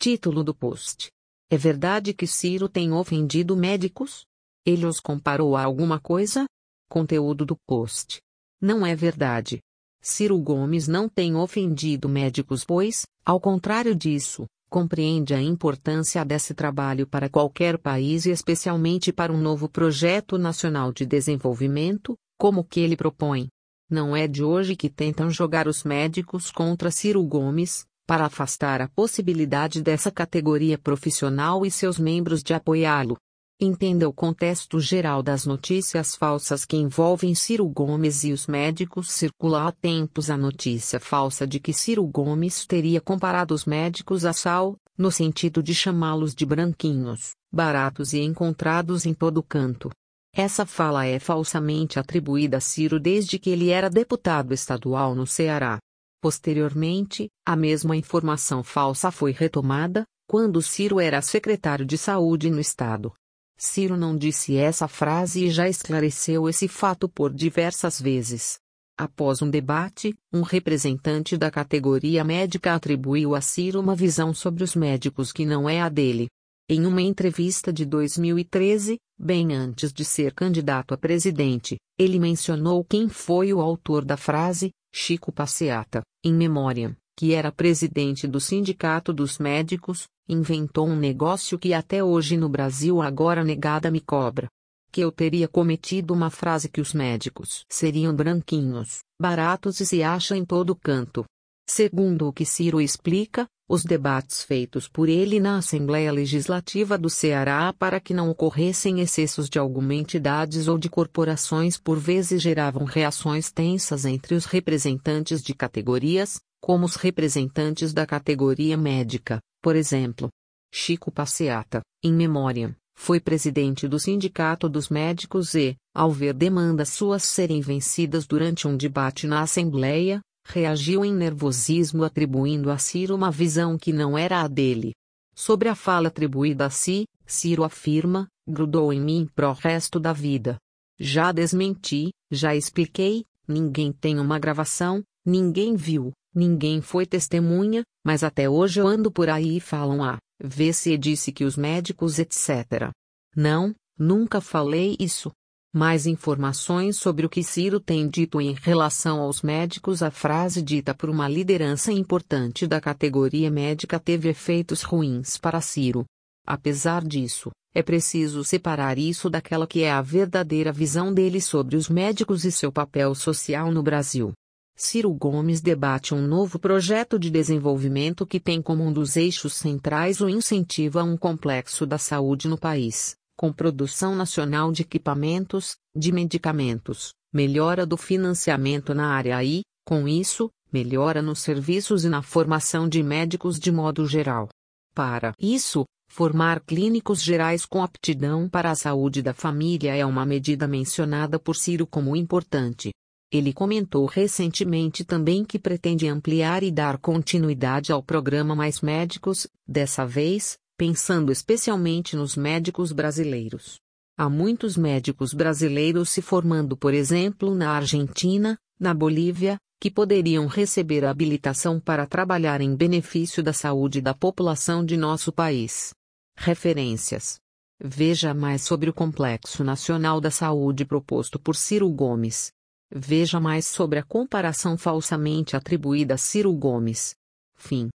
Título do post. É verdade que Ciro tem ofendido médicos? Ele os comparou a alguma coisa? Conteúdo do post. Não é verdade. Ciro Gomes não tem ofendido médicos, pois, ao contrário disso, compreende a importância desse trabalho para qualquer país e especialmente para um novo projeto nacional de desenvolvimento, como o que ele propõe. Não é de hoje que tentam jogar os médicos contra Ciro Gomes, para afastar a possibilidade dessa categoria profissional e seus membros de apoiá-lo. Entenda o contexto geral das notícias falsas que envolvem Ciro Gomes e os médicos. Circula há tempos a notícia falsa de que Ciro Gomes teria comparado os médicos a sal, no sentido de chamá-los de branquinhos, baratos e encontrados em todo canto. Essa fala é falsamente atribuída a Ciro desde que ele era deputado estadual no Ceará. Posteriormente, a mesma informação falsa foi retomada, quando Ciro era secretário de saúde no estado. Ciro não disse essa frase e já esclareceu esse fato por diversas vezes. Após um debate, um representante da categoria médica atribuiu a Ciro uma visão sobre os médicos que não é a dele. Em uma entrevista de 2013, bem antes de ser candidato a presidente, ele mencionou quem foi o autor da frase, Chico Passeata, em memória, que era presidente do Sindicato dos Médicos, inventou um negócio que até hoje no Brasil agora negada me cobra. Que eu teria cometido uma frase que os médicos seriam branquinhos, baratos e se acha em todo canto. Segundo o que Ciro explica, os debates feitos por ele na Assembleia Legislativa do Ceará para que não ocorressem excessos de alguma entidades ou de corporações por vezes geravam reações tensas entre os representantes de categorias, como os representantes da categoria médica, por exemplo. Chico Passeata, em memória, foi presidente do Sindicato dos Médicos e, ao ver demandas suas serem vencidas durante um debate na Assembleia, reagiu em nervosismo atribuindo a Ciro uma visão que não era a dele. Sobre a fala atribuída a si, Ciro afirma, grudou em mim pro resto da vida. Já desmenti, já expliquei, ninguém tem uma gravação, ninguém viu, Ninguém foi testemunha, mas até hoje eu ando por aí e falam ah, vê se disse que os médicos etc. Não, nunca falei isso. Mais informações sobre o que Ciro tem dito em relação aos médicos. A frase dita por uma liderança importante da categoria médica teve efeitos ruins para Ciro. Apesar disso, é preciso separar isso daquela que é a verdadeira visão dele sobre os médicos e seu papel social no Brasil. Ciro Gomes debate um novo projeto de desenvolvimento que tem como um dos eixos centrais o incentivo a um complexo da saúde no país, com produção nacional de equipamentos, de medicamentos, melhora do financiamento na área e, com isso, melhora nos serviços e na formação de médicos de modo geral. Para isso, formar clínicos gerais com aptidão para a saúde da família é uma medida mencionada por Ciro como importante. Ele comentou recentemente também que pretende ampliar e dar continuidade ao programa Mais Médicos, dessa vez, pensando especialmente nos médicos brasileiros. Há muitos médicos brasileiros se formando, por exemplo, na Argentina, na Bolívia, que poderiam receber habilitação para trabalhar em benefício da saúde da população de nosso país. Referências. Veja mais sobre o Complexo Nacional da Saúde proposto por Ciro Gomes. Veja mais sobre a comparação falsamente atribuída a Ciro Gomes. Fim.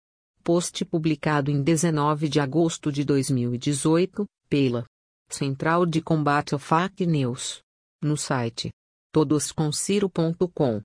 Post publicado em 19 de agosto de 2018, pela Central de Combate ao Fake News. No site todosconsiro.com.